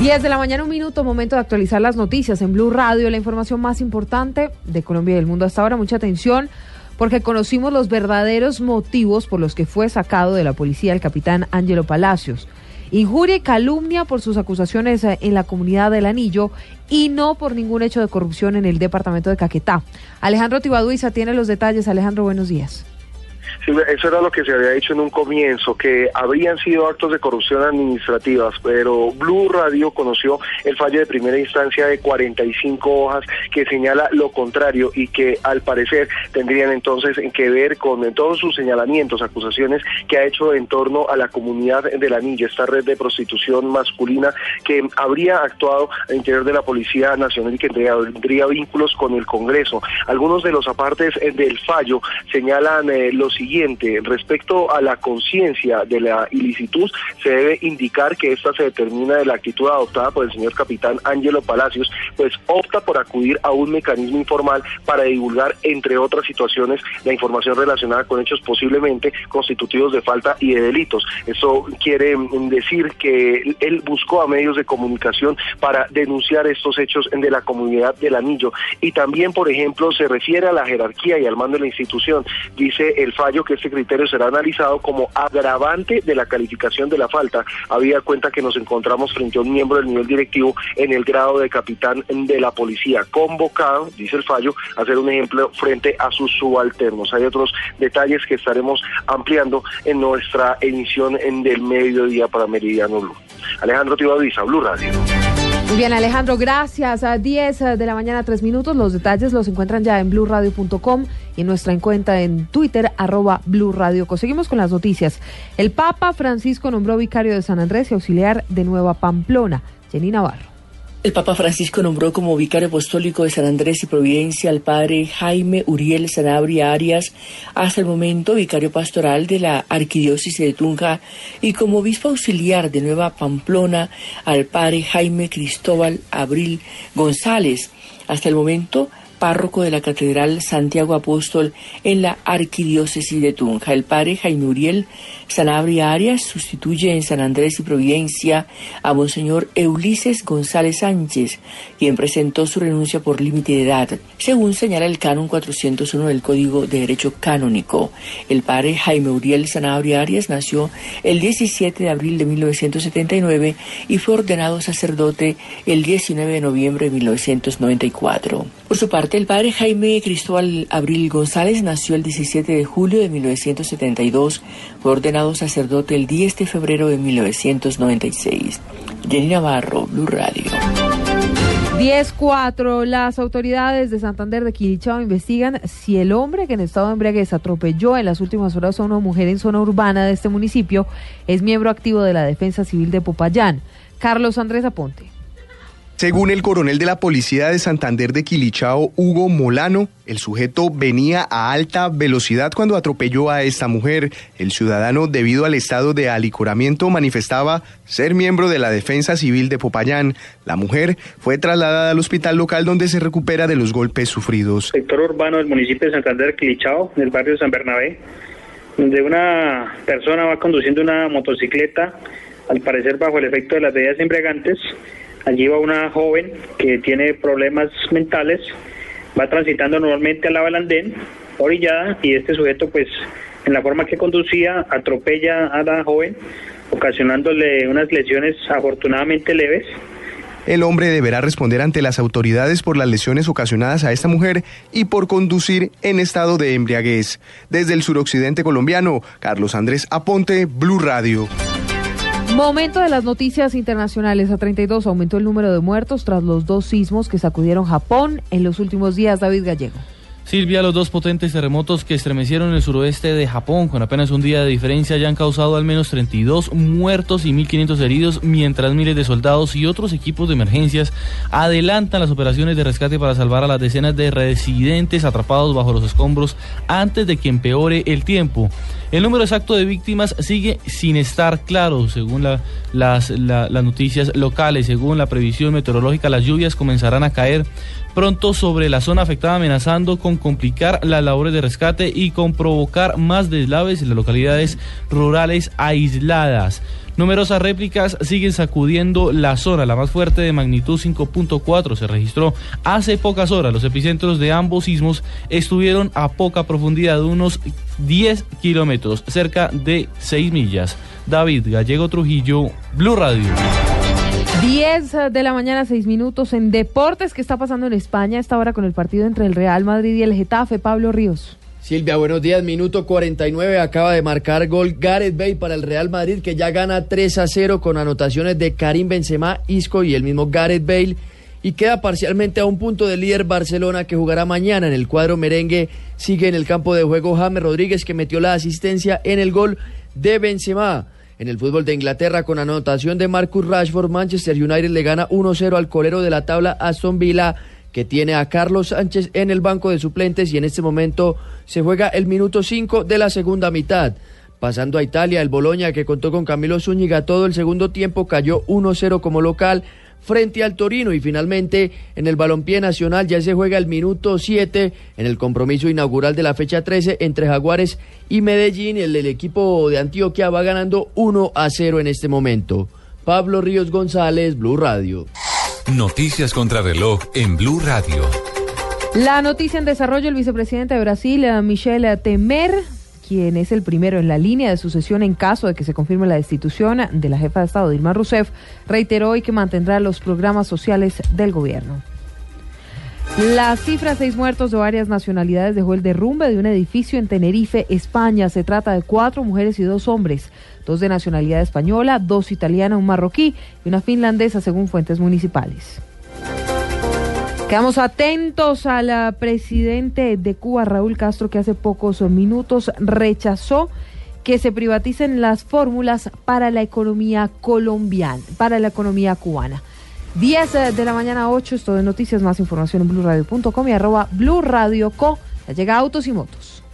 10 de la mañana, un minuto, momento de actualizar las noticias en Blue Radio, la información más importante de Colombia y del mundo hasta ahora. Mucha atención porque conocimos los verdaderos motivos por los que fue sacado de la policía el capitán Ángelo Palacios. Injuria y calumnia por sus acusaciones eh, en la comunidad del Anillo y no por ningún hecho de corrupción en el departamento de Caquetá. Alejandro Tibaduiza tiene los detalles. Alejandro, buenos días. Sí, eso era lo que se había dicho en un comienzo, que habrían sido actos de corrupción administrativas, pero Blue Radio conoció el fallo de primera instancia de 45 hojas que señala lo contrario y que al parecer tendrían entonces que ver con todos sus señalamientos, acusaciones que ha hecho en torno a la comunidad de la esta red de prostitución masculina que habría actuado al interior de la Policía Nacional y que tendría vínculos con el Congreso. Algunos de los apartes del fallo señalan eh, lo siguiente respecto a la conciencia de la ilicitud, se debe indicar que esta se determina de la actitud adoptada por el señor capitán Ángelo Palacios, pues opta por acudir a un mecanismo informal para divulgar, entre otras situaciones, la información relacionada con hechos posiblemente constitutivos de falta y de delitos. Eso quiere decir que él buscó a medios de comunicación para denunciar estos hechos de la comunidad del anillo. Y también, por ejemplo, se refiere a la jerarquía y al mando de la institución. Dice el fallo que este criterio será analizado como agravante de la calificación de la falta, había cuenta que nos encontramos frente a un miembro del nivel directivo en el grado de capitán de la policía, convocado, dice el fallo, a hacer un ejemplo frente a sus subalternos. Hay otros detalles que estaremos ampliando en nuestra emisión en del mediodía para Meridiano Blue. Alejandro Tibadiza, Blue Radio. Muy bien, Alejandro, gracias. A 10 de la mañana, 3 minutos. Los detalles los encuentran ya en blurradio.com y en nuestra cuenta en Twitter, arroba blurradio. Seguimos con las noticias. El Papa Francisco nombró vicario de San Andrés y auxiliar de Nueva Pamplona, Jenny Navarro. El Papa Francisco nombró como vicario apostólico de San Andrés y Providencia al padre Jaime Uriel Sanabria Arias, hasta el momento vicario pastoral de la Arquidiócesis de Tunja, y como obispo auxiliar de Nueva Pamplona al padre Jaime Cristóbal Abril González. Hasta el momento, párroco de la Catedral Santiago Apóstol en la Arquidiócesis de Tunja. El padre Jaime Uriel Sanabria Arias sustituye en San Andrés y Providencia a Monseñor Ulises González Sánchez, quien presentó su renuncia por límite de edad, según señala el canon 401 del Código de Derecho Canónico. El padre Jaime Uriel Sanabria Arias nació el 17 de abril de 1979 y fue ordenado sacerdote el 19 de noviembre de 1994. Por su parte, el padre Jaime Cristóbal Abril González nació el 17 de julio de 1972, fue ordenado sacerdote el 10 de febrero de 1996. Jenny Navarro, Blue Radio. 10-4. Las autoridades de Santander de Quilichao investigan si el hombre que en estado de embriaguez atropelló en las últimas horas a una mujer en zona urbana de este municipio es miembro activo de la Defensa Civil de Popayán. Carlos Andrés Aponte. Según el coronel de la policía de Santander de Quilichao, Hugo Molano, el sujeto venía a alta velocidad cuando atropelló a esta mujer. El ciudadano, debido al estado de alicoramiento, manifestaba ser miembro de la Defensa Civil de Popayán. La mujer fue trasladada al hospital local donde se recupera de los golpes sufridos. Sector urbano del municipio de Santander de Quilichao, en el barrio de San Bernabé, donde una persona va conduciendo una motocicleta, al parecer bajo el efecto de las bebidas embriagantes, Allí va una joven que tiene problemas mentales, va transitando normalmente al lado del andén, orillada, y este sujeto, pues, en la forma que conducía, atropella a la joven, ocasionándole unas lesiones afortunadamente leves. El hombre deberá responder ante las autoridades por las lesiones ocasionadas a esta mujer y por conducir en estado de embriaguez. Desde el suroccidente colombiano, Carlos Andrés Aponte, Blue Radio. Momento de las noticias internacionales. A 32 aumentó el número de muertos tras los dos sismos que sacudieron Japón en los últimos días. David Gallego. Silvia, los dos potentes terremotos que estremecieron el suroeste de Japón con apenas un día de diferencia ya han causado al menos 32 muertos y 1.500 heridos, mientras miles de soldados y otros equipos de emergencias adelantan las operaciones de rescate para salvar a las decenas de residentes atrapados bajo los escombros antes de que empeore el tiempo. El número exacto de víctimas sigue sin estar claro, según las, las noticias locales. Según la previsión meteorológica, las lluvias comenzarán a caer pronto sobre la zona afectada, amenazando con complicar las labores de rescate y con provocar más deslaves en las localidades rurales aisladas. Numerosas réplicas siguen sacudiendo la zona. La más fuerte de magnitud 5.4 se registró hace pocas horas. Los epicentros de ambos sismos estuvieron a poca profundidad, de unos 10 kilómetros, cerca de 6 millas. David Gallego Trujillo, Blue Radio. 10 de la mañana, 6 minutos en Deportes. ¿Qué está pasando en España esta hora con el partido entre el Real Madrid y el Getafe? Pablo Ríos. Silvia, buenos días. Minuto 49 acaba de marcar gol Gareth Bale para el Real Madrid que ya gana 3 a 0 con anotaciones de Karim Benzema, Isco y el mismo Gareth Bale y queda parcialmente a un punto del líder Barcelona que jugará mañana en el cuadro merengue. Sigue en el campo de juego James Rodríguez que metió la asistencia en el gol de Benzema. En el fútbol de Inglaterra con anotación de Marcus Rashford, Manchester United le gana 1-0 al colero de la tabla Aston Villa que tiene a Carlos Sánchez en el banco de suplentes y en este momento se juega el minuto 5 de la segunda mitad. Pasando a Italia, el Boloña que contó con Camilo Zúñiga todo el segundo tiempo cayó 1-0 como local frente al Torino y finalmente en el balompié nacional ya se juega el minuto 7 en el compromiso inaugural de la fecha 13 entre Jaguares y Medellín. El, el equipo de Antioquia va ganando 1 a 0 en este momento. Pablo Ríos González, Blue Radio. Noticias contra reloj en Blue Radio. La noticia en desarrollo, el vicepresidente de Brasil, eh, Michel Temer, quien es el primero en la línea de sucesión en caso de que se confirme la destitución de la jefa de Estado, Dilma Rousseff, reiteró hoy que mantendrá los programas sociales del gobierno. La cifra seis muertos de varias nacionalidades dejó el derrumbe de un edificio en Tenerife, España. Se trata de cuatro mujeres y dos hombres, dos de nacionalidad española, dos italiana, un marroquí y una finlandesa, según fuentes municipales. Quedamos atentos al presidente de Cuba, Raúl Castro, que hace pocos minutos rechazó que se privaticen las fórmulas para la economía colombiana, para la economía cubana. 10 de la mañana 8, esto de noticias, más información en blurradio.com y arroba blurradioco. Ya llega Autos y Motos.